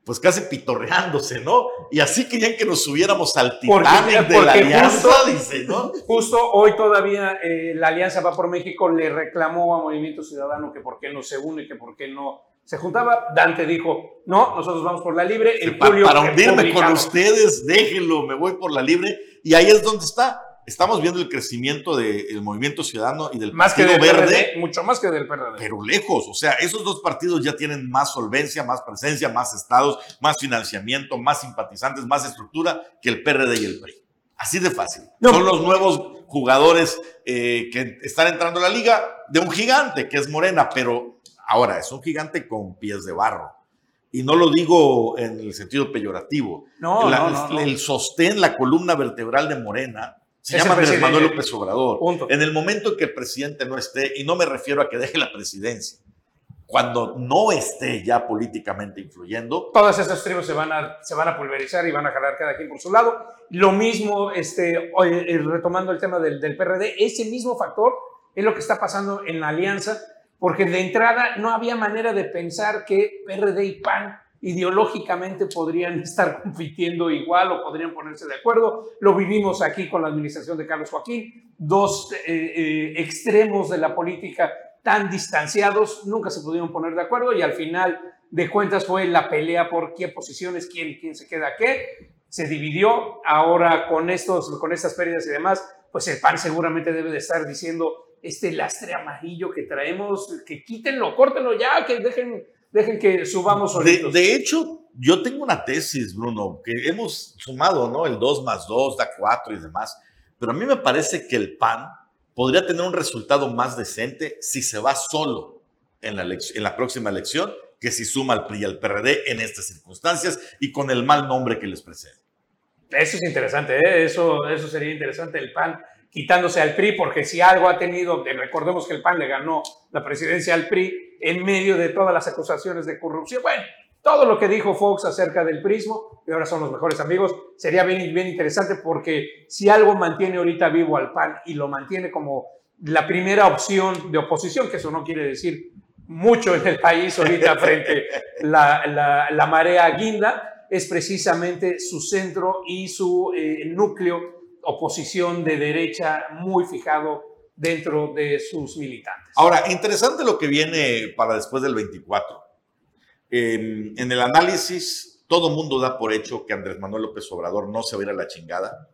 S6: pues casi pitorreándose, ¿no? Y así querían que nos subiéramos al Titanic de la alianza,
S4: justo-
S6: dice, ¿no?
S4: Justo hoy todavía eh, la Alianza Va por México le reclamó a Movimiento Ciudadano que por qué no se une, que por qué no se juntaba. Dante dijo, no, nosotros vamos por la libre.
S6: El para hundirme con ustedes, déjenlo, me voy por la libre. Y ahí es donde está. Estamos viendo el crecimiento del movimiento ciudadano y del
S4: más Partido Verde. mucho más que del PRD.
S6: Pero lejos, o sea, esos dos partidos ya tienen más solvencia, más presencia, más estados, más financiamiento, más simpatizantes, más estructura que el PRD y el PRI. Así de fácil. Son los nuevos jugadores eh, que están entrando a la liga de un gigante que es Morena, pero ahora es un gigante con pies de barro. Y no lo digo en el sentido peyorativo.
S4: No, no,
S6: El sostén, la columna vertebral de Morena, se llama Andrés Manuel López Obrador. En el momento en que el presidente no esté, y no me refiero a que deje la presidencia, cuando no esté ya políticamente influyendo.
S4: Todas estas tribus se van a, se van a pulverizar y van a jalar cada quien por su lado. Lo mismo, este, eh, retomando el tema del, del PRD, ese mismo factor es lo que está pasando en la alianza, porque de entrada no había manera de pensar que PRD y PAN ideológicamente podrían estar compitiendo igual o podrían ponerse de acuerdo. Lo vivimos aquí con la administración de Carlos Joaquín, dos eh, eh, extremos de la política tan distanciados, nunca se pudieron poner de acuerdo y al final de cuentas fue la pelea por qué posiciones, quién, quién se queda qué, se dividió, ahora con, estos, con estas pérdidas y demás, pues el PAN seguramente debe de estar diciendo este lastre amarillo que traemos, que quítenlo, córtenlo ya, que dejen, dejen que subamos
S6: solitos. De, de hecho, yo tengo una tesis, Bruno, que hemos sumado, ¿no? El 2 más 2 da 4 y demás, pero a mí me parece que el PAN podría tener un resultado más decente si se va solo en la, en la próxima elección que si suma al PRI y al PRD en estas circunstancias y con el mal nombre que les precede.
S4: Eso es interesante, ¿eh? eso, eso sería interesante el PAN quitándose al PRI, porque si algo ha tenido, recordemos que el PAN le ganó la presidencia al PRI en medio de todas las acusaciones de corrupción. Bueno, todo lo que dijo Fox acerca del prismo, y ahora son los mejores amigos, sería bien, bien interesante porque si algo mantiene ahorita vivo al PAN y lo mantiene como la primera opción de oposición, que eso no quiere decir mucho en el país ahorita frente la, la, la marea guinda, es precisamente su centro y su eh, núcleo oposición de derecha muy fijado dentro de sus militantes.
S6: Ahora, interesante lo que viene para después del 24 en el análisis, todo mundo da por hecho que Andrés Manuel López Obrador no se va a ir a la chingada.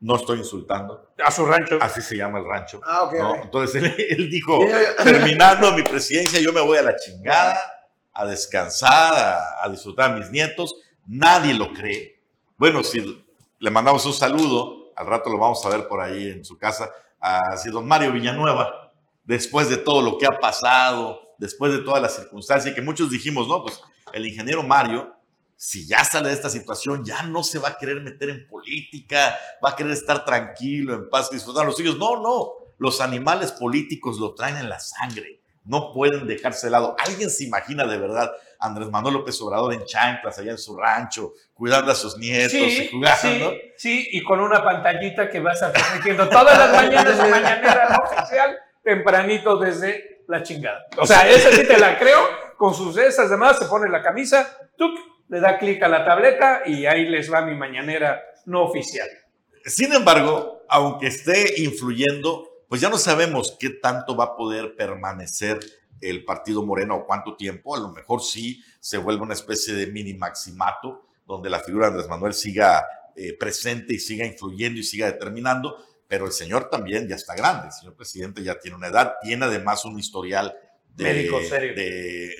S6: No estoy insultando.
S4: A su rancho.
S6: Así se llama el rancho. Ah, Entonces él, dijo, terminando mi presidencia, yo me voy a la chingada, a descansar, a, disfrutar a mis nietos. Nadie lo cree. Bueno, si le mandamos un saludo, al rato lo vamos a ver por ahí en su casa, a don Mario Villanueva, después de todo lo que ha pasado, después de todas las circunstancias, que muchos dijimos, no, pues el ingeniero Mario, si ya sale de esta situación, ya no se va a querer meter en política, va a querer estar tranquilo, en paz, disfrutar a los hijos. No, no, los animales políticos lo traen en la sangre, no pueden dejarse de lado. ¿Alguien se imagina de verdad Andrés Manuel López Obrador en chanclas allá en su rancho, cuidando a sus nietos y jugando?
S4: Sí, sí, y con una pantallita que vas a estar metiendo todas las mañanas de mañanera oficial, tempranito desde la chingada. O sea, esa sí te la creo, con sus esas demás, se pone la camisa, tuk, le da clic a la tableta y ahí les va mi mañanera no oficial.
S6: Sin embargo, aunque esté influyendo, pues ya no sabemos qué tanto va a poder permanecer el partido Moreno o cuánto tiempo. A lo mejor sí se vuelve una especie de mini maximato donde la figura de Andrés Manuel siga eh, presente y siga influyendo y siga determinando pero el señor también ya está grande, el señor presidente ya tiene una edad, tiene además un historial de,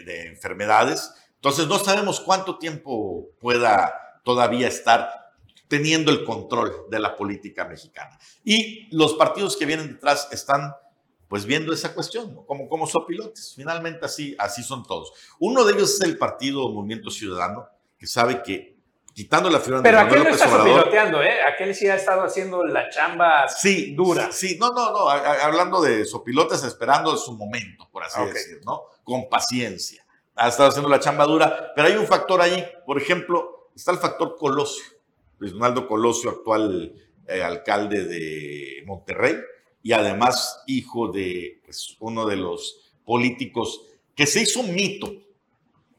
S6: de, enfermedades, entonces no sabemos cuánto tiempo pueda todavía estar teniendo el control de la política mexicana. Y los partidos que vienen detrás están pues viendo esa cuestión, como, como sopilotes. Finalmente así, así son todos. Uno de ellos es el Partido Movimiento Ciudadano, que sabe que quitando la figura
S4: Pero aquel no está piloteando, ¿eh? Aquel sí ha estado haciendo la chamba
S6: sí,
S4: dura.
S6: Sí, no, no, no. Hablando de sopilotes, esperando su momento, por así decirlo, ¿no? Con paciencia. Ha estado haciendo la chamba dura, pero hay un factor ahí. Por ejemplo, está el factor Colosio. Luis Donaldo Colosio, actual eh, alcalde de Monterrey, y además hijo de pues, uno de los políticos que se hizo un mito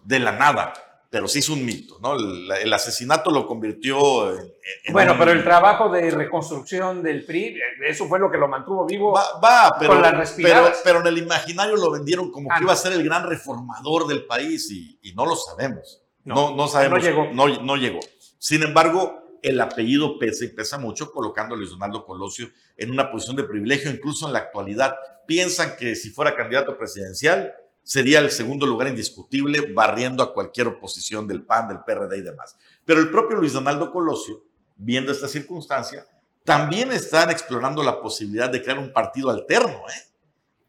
S6: de la nada pero sí es un mito, ¿no? El, asesinato lo convirtió en...
S4: bueno, pero el trabajo de reconstrucción del PRI, eso fue lo que lo mantuvo vivo
S6: va, pero, con las pero, pero, en el imaginario lo vendieron como que ah, iba a ser el gran reformador del país y, no lo sabemos. No, no, sabemos. No llegó. No, no llegó. Sin embargo, el apellido pesa y pesa mucho, colocando a Luis Donaldo Colosio en una posición de privilegio, incluso en la actualidad. Piensan que si fuera candidato presidencial, sería el segundo lugar indiscutible, barriendo a cualquier oposición del PAN, del PRD y demás. Pero el propio Luis Donaldo Colosio, viendo esta circunstancia, también están explorando la posibilidad de crear un partido alterno ¿eh?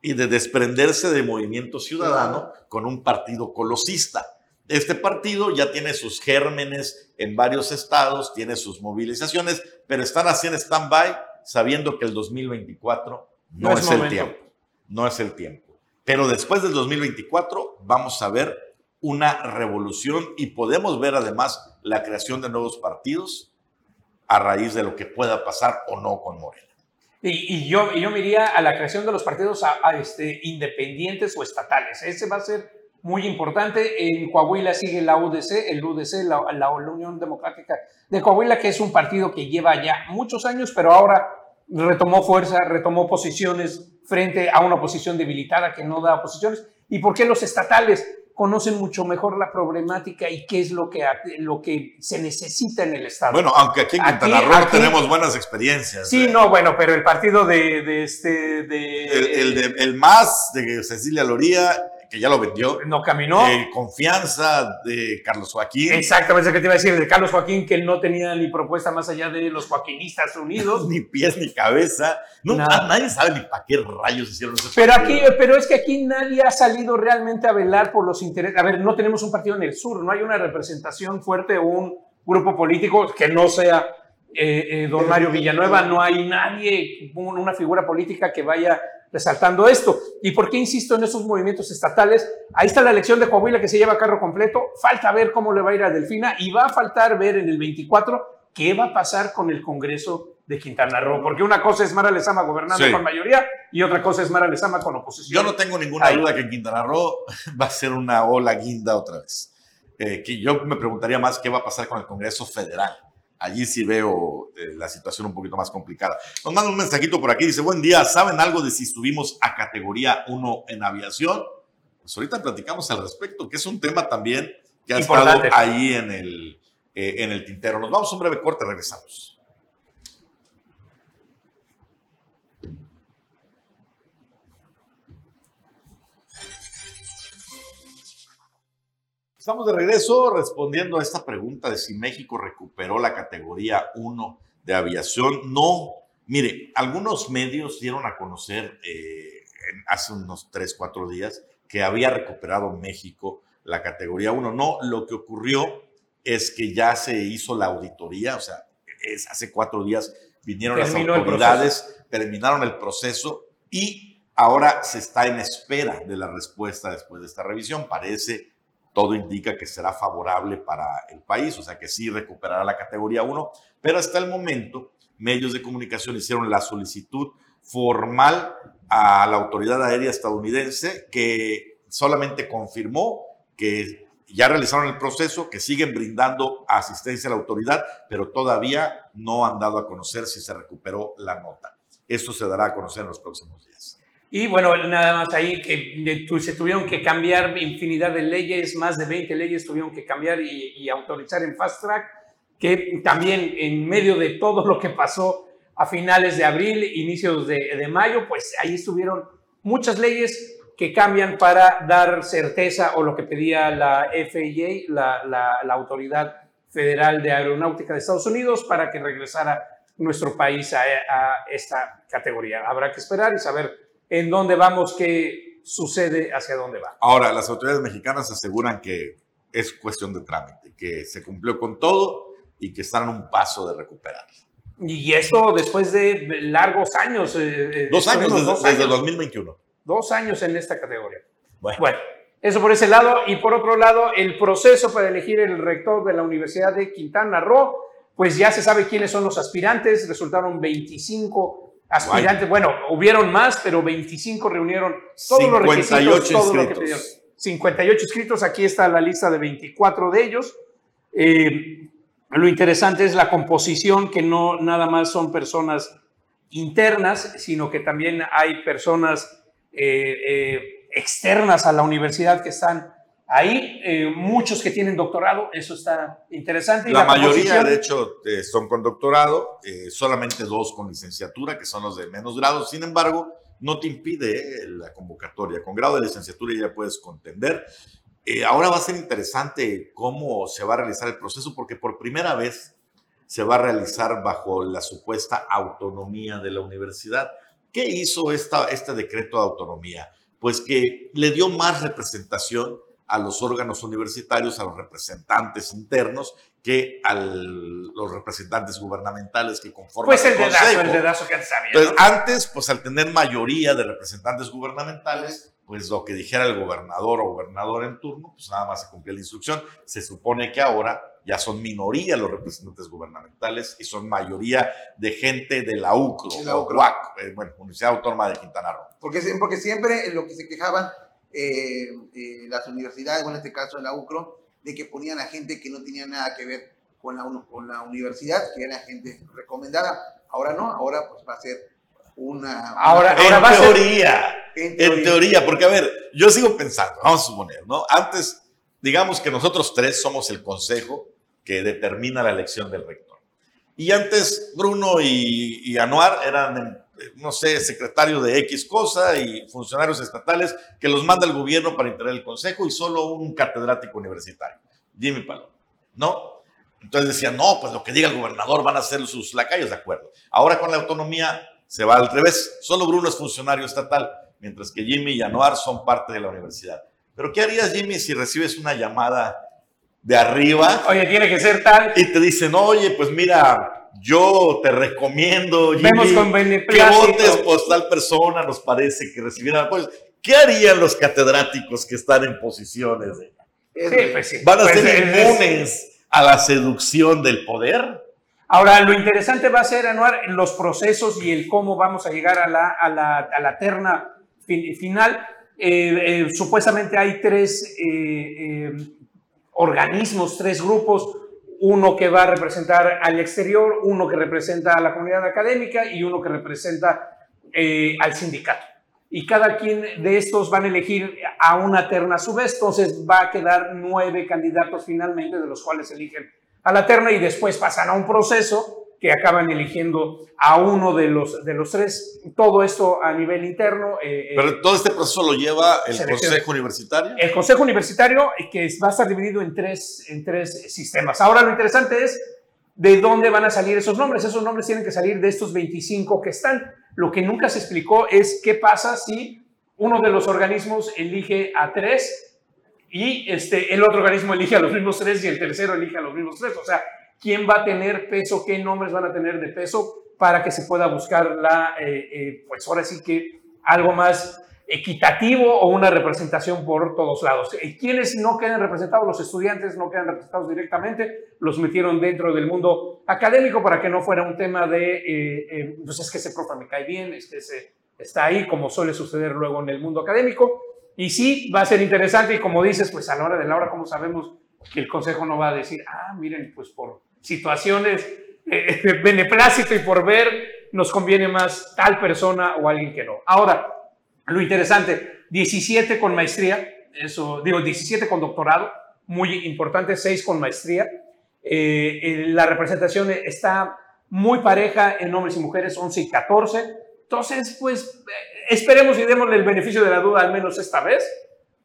S6: y de desprenderse de Movimiento Ciudadano con un partido colosista. Este partido ya tiene sus gérmenes en varios estados, tiene sus movilizaciones, pero están haciendo stand-by sabiendo que el 2024 no, es el tiempo. No es el tiempo. Pero después del 2024 vamos a ver una revolución y podemos ver además la creación de nuevos partidos a raíz de lo que pueda pasar o no con Morena.
S4: Y, yo, yo me iría a la creación de los partidos a, este, independientes o estatales. Ese va a ser muy importante. En Coahuila sigue la UDC, el UDC, la, la, Unión Democrática de Coahuila, que es un partido que lleva ya muchos años, pero ahora retomó fuerza, retomó posiciones frente a una oposición debilitada que no da oposiciones. ¿Y por qué los estatales conocen mucho mejor la problemática y qué es lo que, lo que se necesita en el Estado?
S6: Bueno, aunque aquí en Quintana Roo tenemos buenas experiencias.
S4: Sí, ¿eh? no, bueno, pero el partido de, de este... De,
S6: el, de, el MAS de Cecilia Loría que ya lo vendió.
S4: No caminó.
S6: confianza de Carlos Joaquín.
S4: Exactamente, que te iba a decir, de Carlos Joaquín, que no tenía ni propuesta más allá de los Joaquinistas Unidos.
S6: ni pies ni cabeza. No, nadie sabe ni para qué rayos hicieron eso.
S4: Pero, aquí, pero es que aquí nadie ha salido realmente a velar por los intereses. A ver, no tenemos un partido en el sur, no hay una representación fuerte o un grupo político que no sea eh, eh, don Mario Villanueva, no hay nadie, una figura política que vaya resaltando esto. ¿Y por qué insisto en esos movimientos estatales? Ahí está la elección de Coahuila que se lleva a carro completo. Falta ver cómo le va a ir a Delfina y va a faltar ver en el 24 qué va a pasar con el Congreso de Quintana Roo. Porque una cosa es Mara Lezama gobernando con mayoría y otra cosa es Mara Lezama con oposición.
S6: Yo no tengo ninguna duda que en Quintana Roo va a ser una ola guinda otra vez. Eh, que yo me preguntaría más qué va a pasar con el Congreso Federal allí sí veo eh, la situación un poquito más complicada. Nos manda un mensajito por aquí, dice, buen día, ¿saben algo de si subimos a categoría 1 en aviación? Pues ahorita platicamos al respecto, que es un tema también que ha estado ahí en el, eh, en el tintero. Nos vamos a un breve corte, regresamos. Estamos de regreso respondiendo a esta pregunta de si México recuperó la categoría 1 de aviación. No, mire, algunos medios dieron a conocer eh, hace unos 3, 4 días que había recuperado México la categoría 1. No, lo que ocurrió es que ya se hizo la auditoría, o sea, es, hace cuatro días vinieron las autoridades, terminaron el proceso y ahora se está en espera de la respuesta después de esta revisión. Parece todo indica que será favorable para el país, o sea que sí recuperará la categoría 1, pero hasta el momento medios de comunicación hicieron la solicitud formal a la autoridad aérea estadounidense que solamente confirmó que ya realizaron el proceso, que siguen brindando asistencia a la autoridad, pero todavía no han dado a conocer si se recuperó la nota. Esto se dará a conocer en los próximos días.
S4: Y bueno, nada más ahí que se tuvieron que cambiar infinidad de leyes, más de 20 leyes tuvieron que cambiar y, autorizar en fast track, que también en medio de todo lo que pasó a finales de abril, inicios de, mayo, pues ahí estuvieron muchas leyes que cambian para dar certeza o lo que pedía la FAA, la, la, Autoridad Federal de Aeronáutica de Estados Unidos, para que regresara nuestro país a, a esta categoría. Habrá que esperar y saber en dónde vamos, qué sucede, hacia dónde va.
S6: Ahora, las autoridades mexicanas aseguran que es cuestión de trámite, que se cumplió con todo y que están a un paso de recuperar.
S4: Y esto después de largos años.
S6: Eh, eh, dos años, desde, desde 2021.
S4: Dos años en esta categoría. Bueno. bueno. eso por ese lado. Y por otro lado, el proceso para elegir el rector de la Universidad de Quintana Roo, pues ya se sabe quiénes son los aspirantes. Resultaron 25 aspirantes. Bueno, hubieron más, pero 25 reunieron todos los requisitos, todo lo que pidieron. 58 inscritos, aquí está la lista de 24 de ellos. Eh, lo interesante es la composición, que no nada más son personas internas, sino que también hay personas eh, eh, externas a la universidad que están ahí, muchos que tienen doctorado, eso está interesante.
S6: la, mayoría, de hecho, son con doctorado, solamente dos con licenciatura, que son los de menos grado. Sin embargo, no te impide eh, la convocatoria. Con grado de licenciatura ya puedes contender. Eh, ahora va a ser interesante cómo se va a realizar el proceso, porque por primera vez se va a realizar bajo la supuesta autonomía de la universidad. ¿Qué hizo esta, este decreto de autonomía? Pues que le dio más representación a los órganos universitarios, a los representantes internos, que a los representantes gubernamentales que conforman
S4: pues el, dedazo, el dedazo que antes había.
S6: Entonces, antes, pues al tener mayoría de representantes gubernamentales, pues lo que dijera el gobernador o gobernador en turno, pues nada más se cumplía la instrucción. Se supone que ahora ya son minoría los representantes gubernamentales y son mayoría de gente de la UCRO, la UCRO. Eh, bueno, Universidad Autónoma de Quintana Roo.
S2: Porque, porque siempre lo que se quejaban eh, eh, las universidades, o en este caso la UCRO, de que ponían a gente que no tenía nada que ver con la, con la universidad, que era gente recomendada. Ahora no, ahora pues va a ser una...
S6: Ahora, en, teoría, en, teoría, porque a ver, yo sigo pensando, vamos a suponer, ¿no? Antes, digamos que nosotros tres somos el consejo que determina la elección del rector. Y antes Bruno y, y Anuar eran no sé, secretario de X cosa y funcionarios estatales que los manda el gobierno para integrar el consejo y solo un catedrático universitario, Jimmy Paloma, ¿no? Entonces decían, no, pues lo que diga el gobernador van a ser sus lacayos, de acuerdo. Ahora con la autonomía se va al revés, solo Bruno es funcionario estatal, mientras que Jimmy y Anuar son parte de la universidad. Pero ¿qué harías, Jimmy, si recibes una llamada de arriba?
S4: Oye, tiene que ser tal.
S6: Y te dicen, oye, pues mira, yo te recomiendo
S4: Vemos con
S6: que votes por tal persona, nos parece que recibieran apoyo. ¿Qué harían los catedráticos que están en posiciones? De... Pues ¿Van a pues ser inmunes a la seducción del poder?
S4: Ahora, lo interesante va a ser, Anuar, los procesos y el cómo vamos a llegar a la, a la, a la terna final. Eh, eh, supuestamente hay tres eh, organismos, tres grupos uno que va a representar al exterior, uno que representa a la comunidad académica y uno que representa eh, al sindicato. Y cada quien de estos van a elegir a una terna a su vez, entonces va a quedar nueve candidatos finalmente, de los cuales eligen a la terna y después pasan a un proceso que acaban eligiendo a uno de los, de los tres. Todo esto a nivel interno.
S6: Eh, eh, Pero todo este proceso lo lleva el Consejo Universitario.
S4: El Consejo Universitario, que va a estar dividido en tres, en tres sistemas. Ahora lo interesante es de dónde van a salir esos nombres. Esos nombres tienen que salir de estos 25 que están. Lo que nunca se explicó es qué pasa si uno de los organismos elige a tres y este, el otro organismo elige a los mismos tres y el tercero elige a los mismos tres. O sea, quién va a tener peso, qué nombres van a tener de peso para que se pueda buscar la, eh, eh, pues ahora sí que algo más equitativo o una representación por todos lados. Quienes no quedan representados, los estudiantes no quedan representados directamente, los metieron dentro del mundo académico para que no fuera un tema de, eh, pues es que ese profe me cae bien, es que ese está ahí, como suele suceder luego en el mundo académico. Y sí, va a ser interesante y como dices, pues a la hora de la hora, como sabemos que el consejo no va a decir, ah, miren, pues por situaciones eh, de beneplácito y por ver nos conviene más tal persona o alguien que no. Ahora, lo interesante, 17 con maestría, eso digo, 17 con doctorado, muy importante, 6 con maestría. Eh, la representación está muy pareja en hombres y mujeres, 11 y 14. Entonces, pues esperemos y démosle el beneficio de la duda al menos esta vez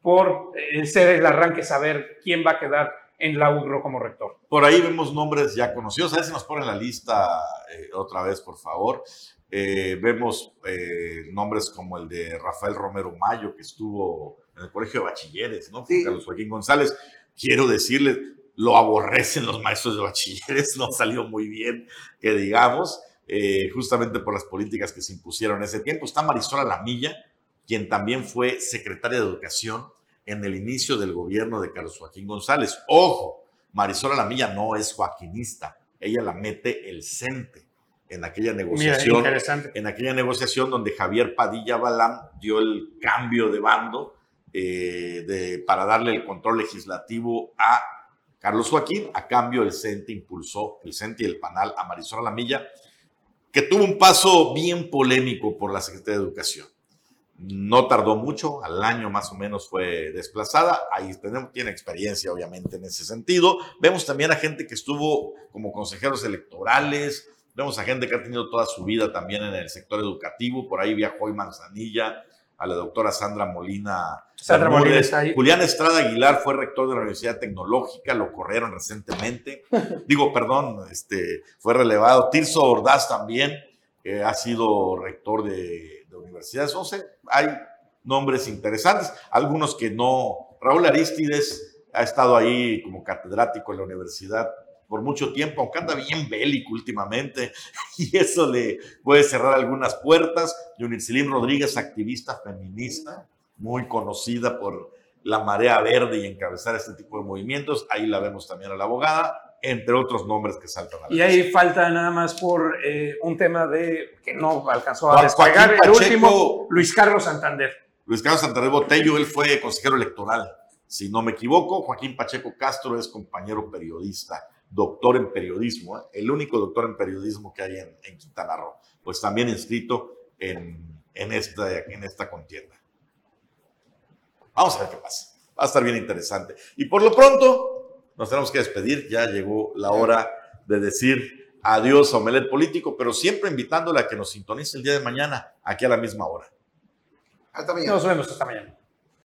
S4: por eh, ser el arranque, saber quién va a quedar en la UGRO como rector.
S6: Por ahí vemos nombres ya conocidos. A ver si nos ponen la lista eh, otra vez, por favor. Eh, vemos eh, nombres como el de Rafael Romero Mayo, que estuvo en el Colegio de Bachilleres, ¿no? Carlos Joaquín González. Quiero decirles, lo aborrecen los maestros de bachilleres, no salió muy bien, que digamos, justamente por las políticas que se impusieron en ese tiempo. Está Marisol Lamilla, quien también fue secretaria de Educación en el inicio del gobierno de Carlos Joaquín González. Ojo, Marisol Alamilla no es joaquinista, ella la mete el CENTE en aquella negociación, en aquella negociación donde Javier Padilla Balam dio el cambio de bando eh, de, para darle el control legislativo a Carlos Joaquín. A cambio, el CENTE impulsó, el CENTE y el PANAL a Marisol Alamilla, que tuvo un paso bien polémico por la Secretaría de Educación. No tardó mucho, al año más o menos fue desplazada. Ahí tenemos, tiene experiencia, obviamente, en ese sentido. Vemos también a gente que estuvo como consejeros electorales. Vemos a gente que ha tenido toda su vida también en el sector educativo. Por ahí viajó y Manzanilla, a la doctora Sandra Molina.
S4: Sandra Molina está ahí.
S6: Julián Estrada Aguilar fue rector de la Universidad Tecnológica, lo corrieron recientemente. Digo, perdón, este, fue relevado. Tirso Ordaz también eh, ha sido rector de, de universidades. No sé, hay nombres interesantes, algunos que no. Raúl Aristides ha estado ahí como catedrático en la universidad por mucho tiempo, aunque anda bien bélico últimamente, y eso le puede cerrar algunas puertas. Yunitzilim Rodríguez, activista feminista, muy conocida por la marea verde y encabezar este tipo de movimientos. Ahí la vemos también a la abogada, entre otros nombres que saltan a la
S4: Y ahí falta nada más por eh, un tema de que no alcanzó a despegar. El
S6: Pacheco.
S4: último, Luis Carlos Santander.
S6: Luis Carlos Santander Botello, él fue consejero electoral, si no me equivoco. Joaquín Pacheco Castro es compañero periodista, doctor en periodismo, ¿eh? el único doctor en periodismo que hay en, en Quintana Roo, pues también inscrito en, en, esta, en esta contienda. Vamos a ver qué pasa. Va a estar bien interesante. Y por lo pronto, nos tenemos que despedir. Ya llegó la hora de decir adiós a Omelet Político, pero siempre invitándole a que nos sintonice el día de mañana, aquí a la misma hora.
S2: Hasta mañana.
S4: Nos vemos esta mañana.